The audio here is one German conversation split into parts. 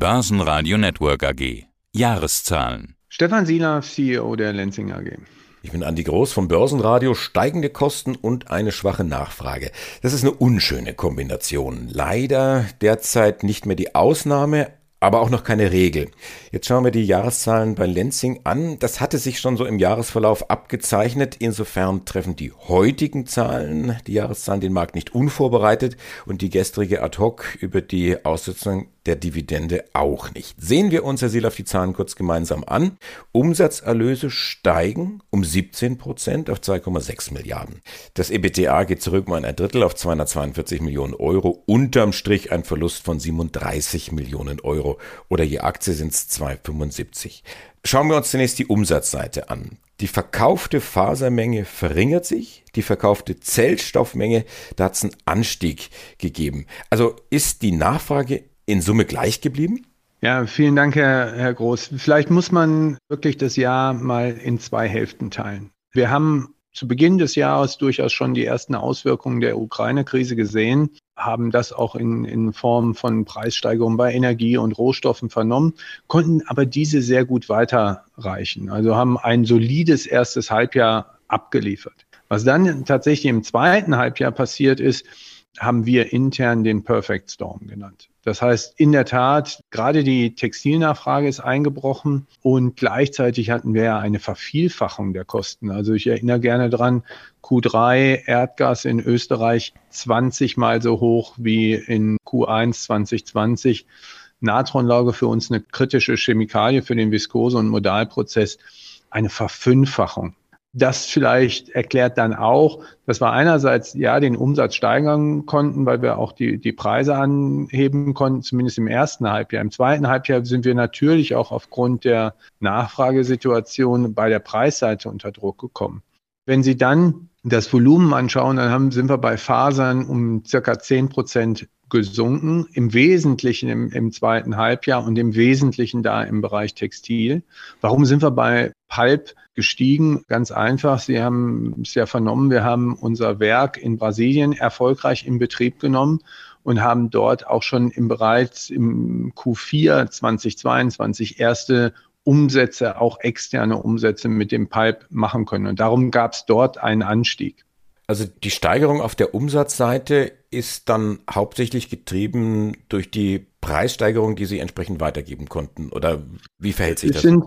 Börsenradio Network AG. Jahreszahlen. Stefan Sieler, CEO der Lenzing AG. Ich bin Andi Groß vom Börsenradio. Steigende Kosten und eine schwache Nachfrage. Das ist eine unschöne Kombination. Leider derzeit nicht mehr die Ausnahme, aber auch noch keine Regel. Jetzt schauen wir die Jahreszahlen bei Lenzing an. Das hatte sich schon so im Jahresverlauf abgezeichnet. Insofern treffen die heutigen Zahlen, die Jahreszahlen, den Markt nicht unvorbereitet und die gestrige ad hoc über die Aussetzung der Dividende auch nicht. Sehen wir uns, Herr Silaf, die Zahlen kurz gemeinsam an. Umsatzerlöse steigen um 17 Prozent auf 2,6 Milliarden. Das EBTA geht zurück um ein Drittel auf 242 Millionen Euro. Unterm Strich ein Verlust von 37 Millionen Euro. Oder je Aktie sind es 2,75. Schauen wir uns zunächst die Umsatzseite an. Die verkaufte Fasermenge verringert sich, die verkaufte Zellstoffmenge, da hat es einen Anstieg gegeben. Also ist die Nachfrage in Summe gleich geblieben? Ja, vielen Dank, Herr, Herr Groß. Vielleicht muss man wirklich das Jahr mal in zwei Hälften teilen. Wir haben zu Beginn des Jahres durchaus schon die ersten Auswirkungen der Ukraine-Krise gesehen, haben das auch in, in Form von Preissteigerungen bei Energie und Rohstoffen vernommen, konnten aber diese sehr gut weiterreichen. Also haben ein solides erstes Halbjahr abgeliefert. Was dann tatsächlich im zweiten Halbjahr passiert ist, haben wir intern den Perfect Storm genannt. Das heißt, in der Tat, gerade die Textilnachfrage ist eingebrochen und gleichzeitig hatten wir ja eine Vervielfachung der Kosten. Also ich erinnere gerne dran, Q3 Erdgas in Österreich 20 mal so hoch wie in Q1 2020. Natronlauge für uns eine kritische Chemikalie für den Viskose- und Modalprozess, eine Verfünffachung das vielleicht erklärt dann auch, dass wir einerseits ja den Umsatz steigern konnten, weil wir auch die, die Preise anheben konnten, zumindest im ersten Halbjahr. Im zweiten Halbjahr sind wir natürlich auch aufgrund der Nachfragesituation bei der Preisseite unter Druck gekommen. Wenn Sie dann das Volumen anschauen, dann haben, sind wir bei Fasern um circa zehn Prozent gesunken, im Wesentlichen im, im, zweiten Halbjahr und im Wesentlichen da im Bereich Textil. Warum sind wir bei Pulp gestiegen? Ganz einfach, Sie haben es ja vernommen, wir haben unser Werk in Brasilien erfolgreich in Betrieb genommen und haben dort auch schon im bereits im Q4 2022 erste Umsätze, auch externe Umsätze mit dem Pulp machen können. Und darum gab es dort einen Anstieg. Also die Steigerung auf der Umsatzseite ist dann hauptsächlich getrieben durch die Preissteigerung, die Sie entsprechend weitergeben konnten. Oder wie verhält sich es das? Sind,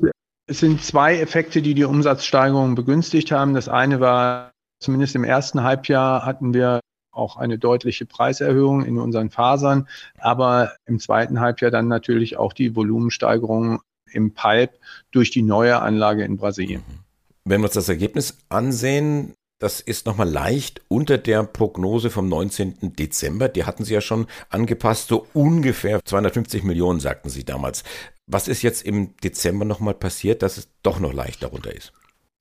es sind zwei Effekte, die die Umsatzsteigerung begünstigt haben. Das eine war, zumindest im ersten Halbjahr hatten wir auch eine deutliche Preiserhöhung in unseren Fasern, aber im zweiten Halbjahr dann natürlich auch die Volumensteigerung im Pipe durch die neue Anlage in Brasilien. Wenn wir uns das Ergebnis ansehen, das ist nochmal leicht unter der Prognose vom 19. Dezember. Die hatten Sie ja schon angepasst, so ungefähr 250 Millionen, sagten Sie damals. Was ist jetzt im Dezember nochmal passiert, dass es doch noch leicht darunter ist?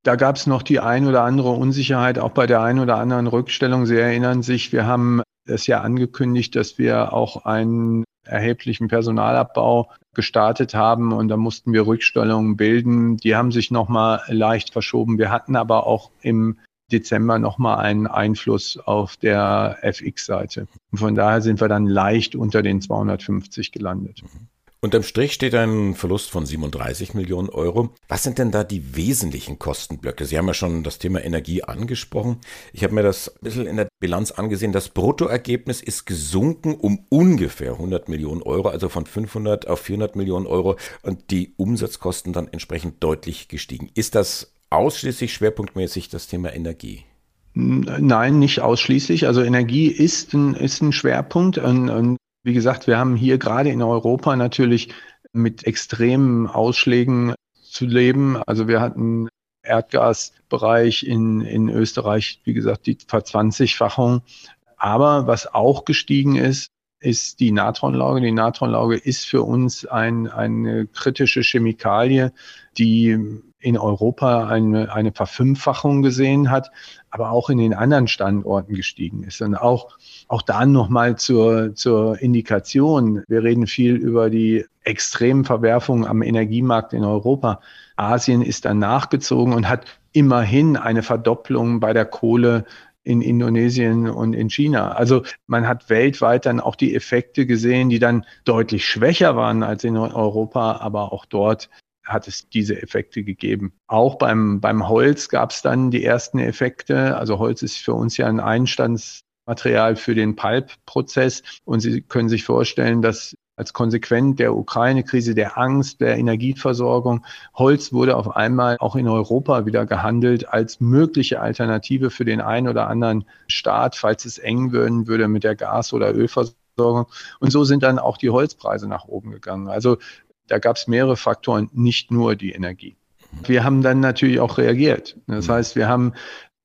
Da gab es noch die ein oder andere Unsicherheit, auch bei der ein oder anderen Rückstellung. Sie erinnern sich, wir haben es ja angekündigt, dass wir auch einen erheblichen Personalabbau gestartet haben und da mussten wir Rückstellungen bilden. Die haben sich nochmal leicht verschoben. Wir hatten aber auch im Dezember nochmal einen Einfluss auf der FX-Seite. Von daher sind wir dann leicht unter den 250 gelandet. Unterm Strich steht ein Verlust von 37 Millionen Euro. Was sind denn da die wesentlichen Kostenblöcke? Sie haben ja schon das Thema Energie angesprochen. Ich habe mir das ein bisschen in der Bilanz angesehen. Das Bruttoergebnis ist gesunken um ungefähr 100 Millionen Euro, also von 500 auf 400 Millionen Euro und die Umsatzkosten dann entsprechend deutlich gestiegen. Ist das ausschließlich schwerpunktmäßig das Thema Energie? Nein, nicht ausschließlich. Also Energie ist ein, ist ein Schwerpunkt. Und, und wie gesagt, wir haben hier gerade in Europa natürlich mit extremen Ausschlägen zu leben. Also wir hatten Erdgasbereich in, in Österreich, wie gesagt, die Verzwanzigfachung. Aber was auch gestiegen ist, ist die Natronlauge. Die Natronlauge ist für uns ein, eine kritische Chemikalie, die in Europa eine, eine Verfünffachung gesehen hat, aber auch in den anderen Standorten gestiegen ist. Und auch, auch da nochmal zur, zur Indikation. Wir reden viel über die extremen Verwerfungen am Energiemarkt in Europa. Asien ist dann nachgezogen und hat immerhin eine Verdopplung bei der Kohle in Indonesien und in China. Also man hat weltweit dann auch die Effekte gesehen, die dann deutlich schwächer waren als in Europa, aber auch dort hat es diese Effekte gegeben. Auch beim, beim Holz gab es dann die ersten Effekte. Also Holz ist für uns ja ein Einstandsmaterial für den Pulp-Prozess. Und Sie können sich vorstellen, dass als Konsequenz der Ukraine-Krise, der Angst, der Energieversorgung. Holz wurde auf einmal auch in Europa wieder gehandelt als mögliche Alternative für den einen oder anderen Staat, falls es eng werden würde mit der Gas- oder Ölversorgung. Und so sind dann auch die Holzpreise nach oben gegangen. Also da gab es mehrere Faktoren, nicht nur die Energie. Wir haben dann natürlich auch reagiert. Das heißt, wir haben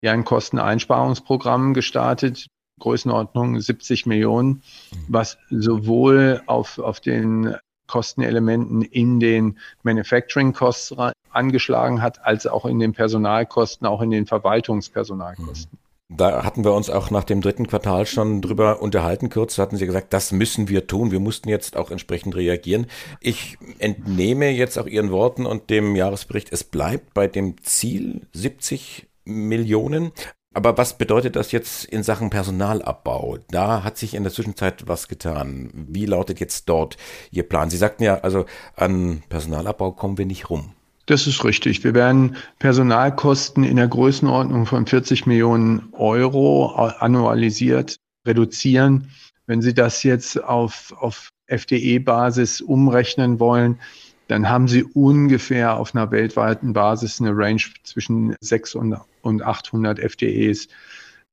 ja ein Kosteneinsparungsprogramm gestartet, Größenordnung 70 Millionen, was sowohl auf, auf den Kostenelementen in den Manufacturing Costs angeschlagen hat, als auch in den Personalkosten, auch in den Verwaltungspersonalkosten. Da hatten wir uns auch nach dem dritten Quartal schon drüber unterhalten. Kurz hatten Sie gesagt, das müssen wir tun. Wir mussten jetzt auch entsprechend reagieren. Ich entnehme jetzt auch Ihren Worten und dem Jahresbericht, es bleibt bei dem Ziel 70 Millionen. Aber was bedeutet das jetzt in Sachen Personalabbau? Da hat sich in der Zwischenzeit was getan. Wie lautet jetzt dort Ihr Plan? Sie sagten ja, also an Personalabbau kommen wir nicht rum. Das ist richtig. Wir werden Personalkosten in der Größenordnung von 40 Millionen Euro annualisiert reduzieren. Wenn Sie das jetzt auf, auf FDE-Basis umrechnen wollen, dann haben Sie ungefähr auf einer weltweiten Basis eine Range zwischen 600 und 800 FDEs.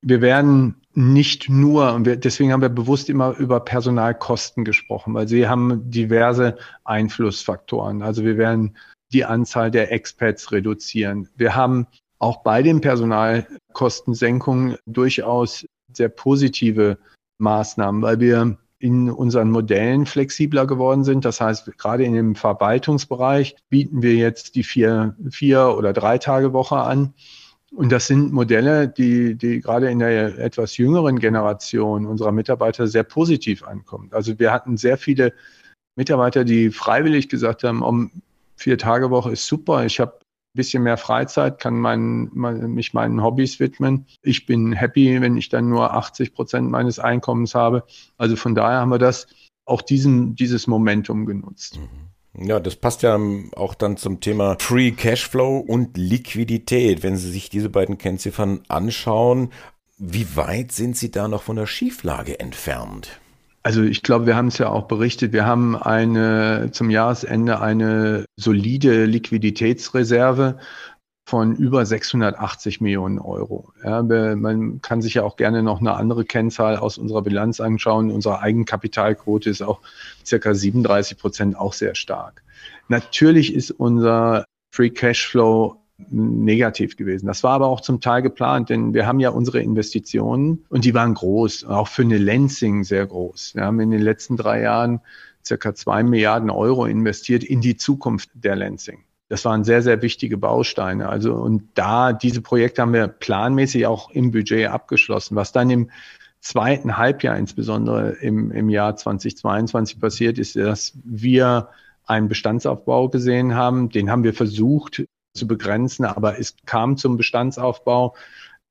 Wir werden nicht nur, und wir, deswegen haben wir bewusst immer über Personalkosten gesprochen, weil sie haben diverse Einflussfaktoren. Also wir werden die Anzahl der Expats reduzieren. Wir haben auch bei den Personalkostensenkungen durchaus sehr positive Maßnahmen, weil wir in unseren Modellen flexibler geworden sind. Das heißt, gerade in dem Verwaltungsbereich bieten wir jetzt die vier, vier oder drei Tage Woche an. Und das sind Modelle, die, die gerade in der etwas jüngeren Generation unserer Mitarbeiter sehr positiv ankommen. Also wir hatten sehr viele Mitarbeiter, die freiwillig gesagt haben, um vier Tage Woche ist super. Ich habe ein bisschen mehr Freizeit, kann mein, mein, mich meinen Hobbys widmen. Ich bin happy, wenn ich dann nur 80 Prozent meines Einkommens habe. Also von daher haben wir das auch diesen, dieses Momentum genutzt. Mhm. Ja, das passt ja auch dann zum Thema Free Cashflow und Liquidität. Wenn Sie sich diese beiden Kennziffern anschauen, wie weit sind Sie da noch von der Schieflage entfernt? Also ich glaube, wir haben es ja auch berichtet, wir haben eine zum Jahresende eine solide Liquiditätsreserve von über 680 Millionen Euro. Ja, man kann sich ja auch gerne noch eine andere Kennzahl aus unserer Bilanz anschauen. Unsere Eigenkapitalquote ist auch circa 37 Prozent, auch sehr stark. Natürlich ist unser Free Cashflow negativ gewesen. Das war aber auch zum Teil geplant, denn wir haben ja unsere Investitionen und die waren groß, auch für eine Lensing sehr groß. Wir haben in den letzten drei Jahren circa zwei Milliarden Euro investiert in die Zukunft der Lensing. Das waren sehr, sehr wichtige Bausteine. Also, und da, diese Projekte haben wir planmäßig auch im Budget abgeschlossen. Was dann im zweiten Halbjahr, insbesondere im, im Jahr 2022 passiert ist, dass wir einen Bestandsaufbau gesehen haben. Den haben wir versucht zu begrenzen, aber es kam zum Bestandsaufbau,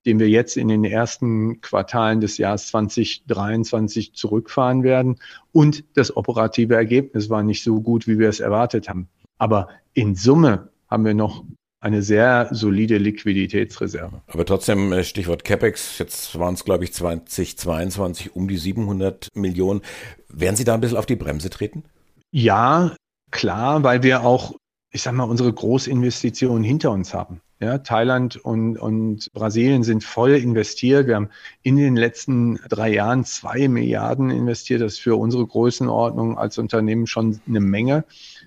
den wir jetzt in den ersten Quartalen des Jahres 2023 zurückfahren werden. Und das operative Ergebnis war nicht so gut, wie wir es erwartet haben. Aber in Summe haben wir noch eine sehr solide Liquiditätsreserve. Aber trotzdem, äh, Stichwort CapEx, jetzt waren es, glaube ich, 2022 um die 700 Millionen. Werden Sie da ein bisschen auf die Bremse treten? Ja, klar, weil wir auch, ich sage mal, unsere Großinvestitionen hinter uns haben. Ja, Thailand und, und Brasilien sind voll investiert. Wir haben in den letzten drei Jahren zwei Milliarden investiert. Das ist für unsere Größenordnung als Unternehmen schon eine Menge.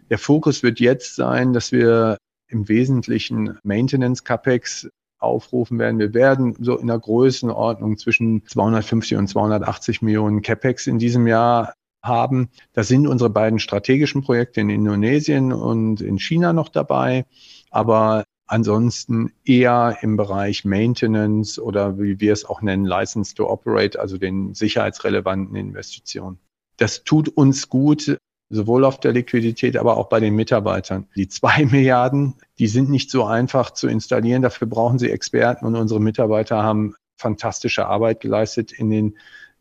Der Fokus wird jetzt sein, dass wir im Wesentlichen Maintenance CapEx aufrufen werden. Wir werden so in der Größenordnung zwischen 250 und 280 Millionen CapEx in diesem Jahr haben. Da sind unsere beiden strategischen Projekte in Indonesien und in China noch dabei. Aber ansonsten eher im Bereich Maintenance oder wie wir es auch nennen, License to Operate, also den sicherheitsrelevanten Investitionen. Das tut uns gut, sowohl auf der Liquidität, aber auch bei den Mitarbeitern. Die zwei Milliarden, die sind nicht so einfach zu installieren. Dafür brauchen sie Experten und unsere Mitarbeiter haben fantastische Arbeit geleistet in den,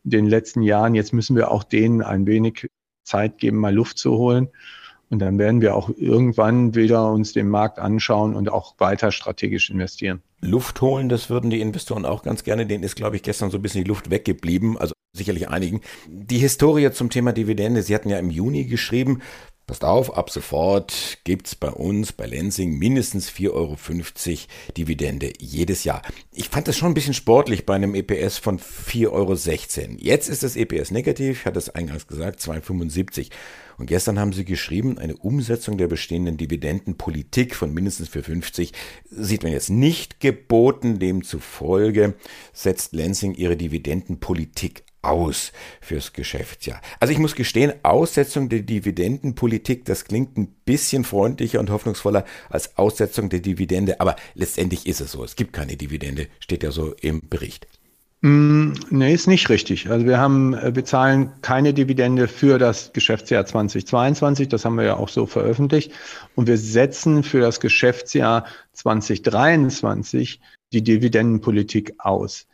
den letzten Jahren. Jetzt müssen wir auch denen ein wenig Zeit geben, mal Luft zu holen. Und dann werden wir auch irgendwann wieder uns den Markt anschauen und auch weiter strategisch investieren. Luft holen, das würden die Investoren auch ganz gerne. Denen ist, glaube ich, gestern so ein bisschen die Luft weggeblieben. Also sicherlich einigen. Die Historie zum Thema Dividende, Sie hatten ja im Juni geschrieben, Passt auf, ab sofort gibt's bei uns bei Lensing mindestens 4,50 Euro Dividende jedes Jahr. Ich fand das schon ein bisschen sportlich bei einem EPS von 4,16 Euro. Jetzt ist das EPS negativ, ich hatte es eingangs gesagt, 2,75. Und gestern haben sie geschrieben, eine Umsetzung der bestehenden Dividendenpolitik von mindestens 4,50 sieht man jetzt nicht geboten. Demzufolge setzt Lensing ihre Dividendenpolitik aus fürs Geschäftsjahr. Also ich muss gestehen, Aussetzung der Dividendenpolitik, das klingt ein bisschen freundlicher und hoffnungsvoller als Aussetzung der Dividende, aber letztendlich ist es so. Es gibt keine Dividende, steht ja so im Bericht. Mm, nee, ist nicht richtig. Also wir haben, äh, wir zahlen keine Dividende für das Geschäftsjahr 2022. Das haben wir ja auch so veröffentlicht. Und wir setzen für das Geschäftsjahr 2023 die Dividendenpolitik aus.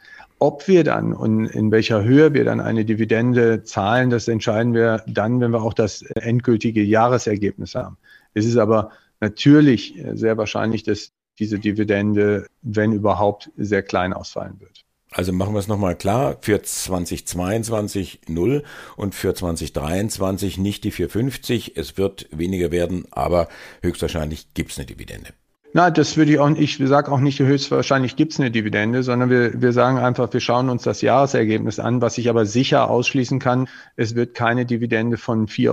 Ob wir dann und in welcher Höhe wir dann eine Dividende zahlen, das entscheiden wir dann, wenn wir auch das endgültige Jahresergebnis haben. Es ist aber natürlich sehr wahrscheinlich, dass diese Dividende, wenn überhaupt, sehr klein ausfallen wird. Also machen wir es nochmal klar, für 2022 0 und für 2023 nicht die 450. Es wird weniger werden, aber höchstwahrscheinlich gibt es eine Dividende. Na, das würde ich auch nicht, ich sage auch nicht, höchstwahrscheinlich gibt es eine Dividende, sondern wir, wir sagen einfach, wir schauen uns das Jahresergebnis an, was ich aber sicher ausschließen kann, es wird keine Dividende von 4,50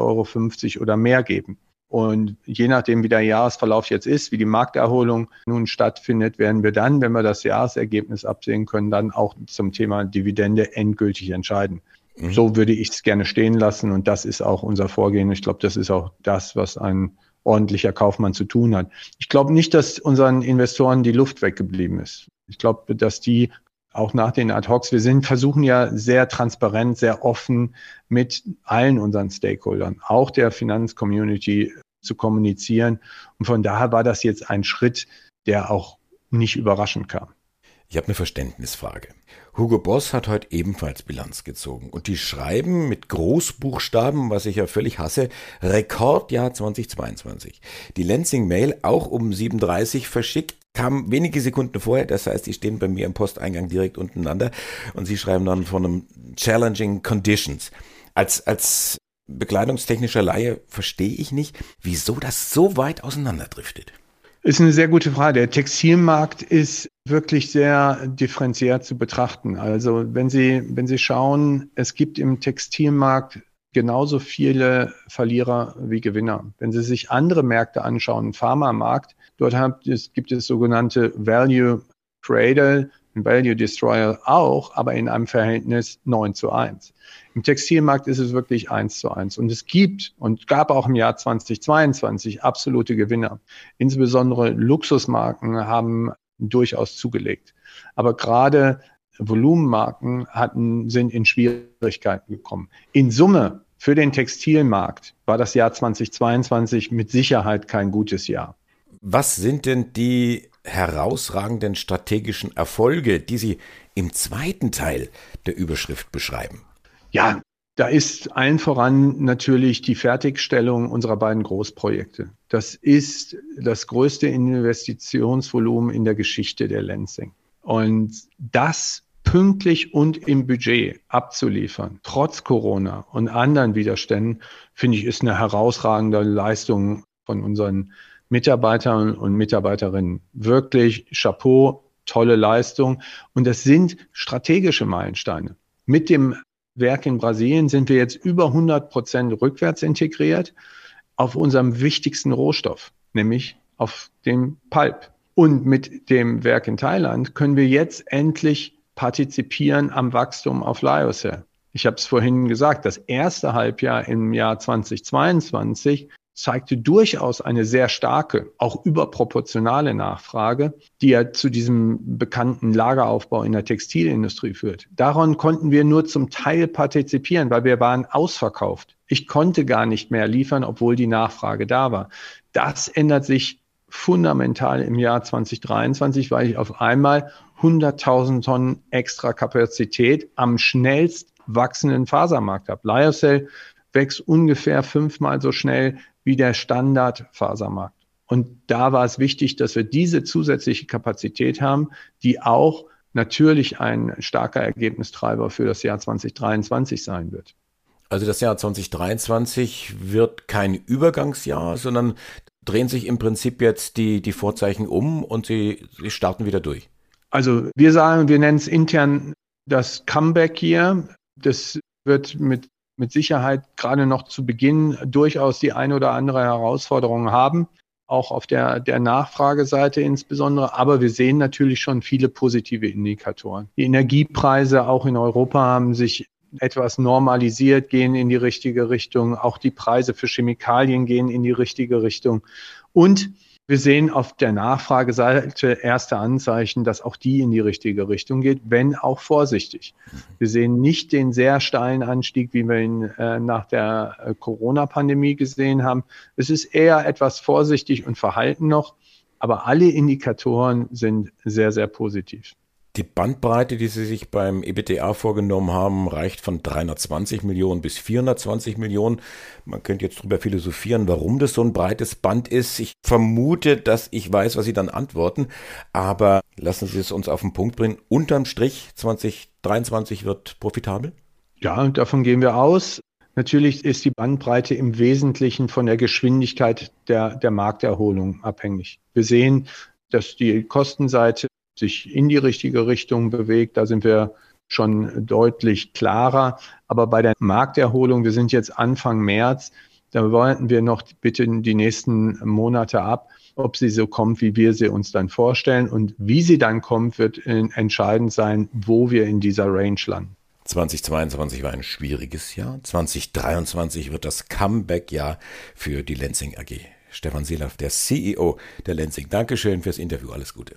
Euro oder mehr geben. Und je nachdem, wie der Jahresverlauf jetzt ist, wie die Markterholung nun stattfindet, werden wir dann, wenn wir das Jahresergebnis absehen können, dann auch zum Thema Dividende endgültig entscheiden. Mhm. So würde ich es gerne stehen lassen und das ist auch unser Vorgehen. Ich glaube, das ist auch das, was ein ordentlicher Kaufmann zu tun hat. Ich glaube nicht, dass unseren Investoren die Luft weggeblieben ist. Ich glaube, dass die auch nach den Ad-Hocs, wir sind, versuchen ja sehr transparent, sehr offen mit allen unseren Stakeholdern, auch der Finanzcommunity zu kommunizieren. Und von daher war das jetzt ein Schritt, der auch nicht überraschend kam. Ich habe eine Verständnisfrage. Hugo Boss hat heute ebenfalls Bilanz gezogen und die schreiben mit Großbuchstaben, was ich ja völlig hasse, Rekordjahr 2022. Die Lansing Mail auch um 7.30 verschickt, kam wenige Sekunden vorher, das heißt, die stehen bei mir im Posteingang direkt untereinander und sie schreiben dann von einem Challenging Conditions. Als, als bekleidungstechnischer Laie verstehe ich nicht, wieso das so weit auseinanderdriftet. Ist eine sehr gute Frage. Der Textilmarkt ist wirklich sehr differenziert zu betrachten. Also wenn Sie, wenn Sie schauen, es gibt im Textilmarkt genauso viele Verlierer wie Gewinner. Wenn Sie sich andere Märkte anschauen, Pharmamarkt, dort gibt es sogenannte Value Cradle, Value Destroyer auch, aber in einem Verhältnis 9 zu 1. Im Textilmarkt ist es wirklich 1 zu 1. Und es gibt und gab auch im Jahr 2022 absolute Gewinner. Insbesondere Luxusmarken haben durchaus zugelegt. Aber gerade Volumenmarken hatten, sind in Schwierigkeiten gekommen. In Summe für den Textilmarkt war das Jahr 2022 mit Sicherheit kein gutes Jahr. Was sind denn die herausragenden strategischen Erfolge, die Sie im zweiten Teil der Überschrift beschreiben? Ja, da ist allen voran natürlich die Fertigstellung unserer beiden Großprojekte. Das ist das größte Investitionsvolumen in der Geschichte der Lansing. Und das pünktlich und im Budget abzuliefern, trotz Corona und anderen Widerständen, finde ich, ist eine herausragende Leistung von unseren Mitarbeitern und Mitarbeiterinnen. Wirklich Chapeau, tolle Leistung. Und das sind strategische Meilensteine. Mit dem Werk in Brasilien sind wir jetzt über 100 Prozent rückwärts integriert auf unserem wichtigsten Rohstoff, nämlich auf dem Pulp. Und mit dem Werk in Thailand können wir jetzt endlich partizipieren am Wachstum auf Lyocell. Ich habe es vorhin gesagt, das erste Halbjahr im Jahr 2022 zeigte durchaus eine sehr starke, auch überproportionale Nachfrage, die ja zu diesem bekannten Lageraufbau in der Textilindustrie führt. Daran konnten wir nur zum Teil partizipieren, weil wir waren ausverkauft. Ich konnte gar nicht mehr liefern, obwohl die Nachfrage da war. Das ändert sich fundamental im Jahr 2023, weil ich auf einmal 100.000 Tonnen extra Kapazität am schnellst wachsenden Fasermarkt habe. Lyocell wächst ungefähr fünfmal so schnell wie der Standardfasermarkt. Und da war es wichtig, dass wir diese zusätzliche Kapazität haben, die auch natürlich ein starker Ergebnistreiber für das Jahr 2023 sein wird. Also das Jahr 2023 wird kein Übergangsjahr, sondern drehen sich im Prinzip jetzt die, die Vorzeichen um und sie, sie starten wieder durch. Also wir sagen, wir nennen es intern das Comeback hier. Das wird mit, mit Sicherheit gerade noch zu Beginn durchaus die eine oder andere Herausforderung haben, auch auf der, der Nachfrageseite insbesondere. Aber wir sehen natürlich schon viele positive Indikatoren. Die Energiepreise auch in Europa haben sich etwas normalisiert, gehen in die richtige Richtung. Auch die Preise für Chemikalien gehen in die richtige Richtung. Und wir sehen auf der Nachfrageseite erste Anzeichen, dass auch die in die richtige Richtung geht, wenn auch vorsichtig. Wir sehen nicht den sehr steilen Anstieg, wie wir ihn äh, nach der äh, Corona-Pandemie gesehen haben. Es ist eher etwas vorsichtig und verhalten noch, aber alle Indikatoren sind sehr, sehr positiv. Die Bandbreite, die Sie sich beim EBTA vorgenommen haben, reicht von 320 Millionen bis 420 Millionen. Man könnte jetzt darüber philosophieren, warum das so ein breites Band ist. Ich vermute, dass ich weiß, was Sie dann antworten. Aber lassen Sie es uns auf den Punkt bringen. Unterm Strich 2023 wird profitabel? Ja, davon gehen wir aus. Natürlich ist die Bandbreite im Wesentlichen von der Geschwindigkeit der, der Markterholung abhängig. Wir sehen, dass die Kostenseite sich in die richtige Richtung bewegt. Da sind wir schon deutlich klarer. Aber bei der Markterholung, wir sind jetzt Anfang März, da warten wir noch bitte die nächsten Monate ab, ob sie so kommt, wie wir sie uns dann vorstellen. Und wie sie dann kommt, wird entscheidend sein, wo wir in dieser Range landen. 2022 war ein schwieriges Jahr. 2023 wird das Comeback-Jahr für die Lenzing AG. Stefan Seelaff, der CEO der Lenzing. Dankeschön fürs Interview. Alles Gute.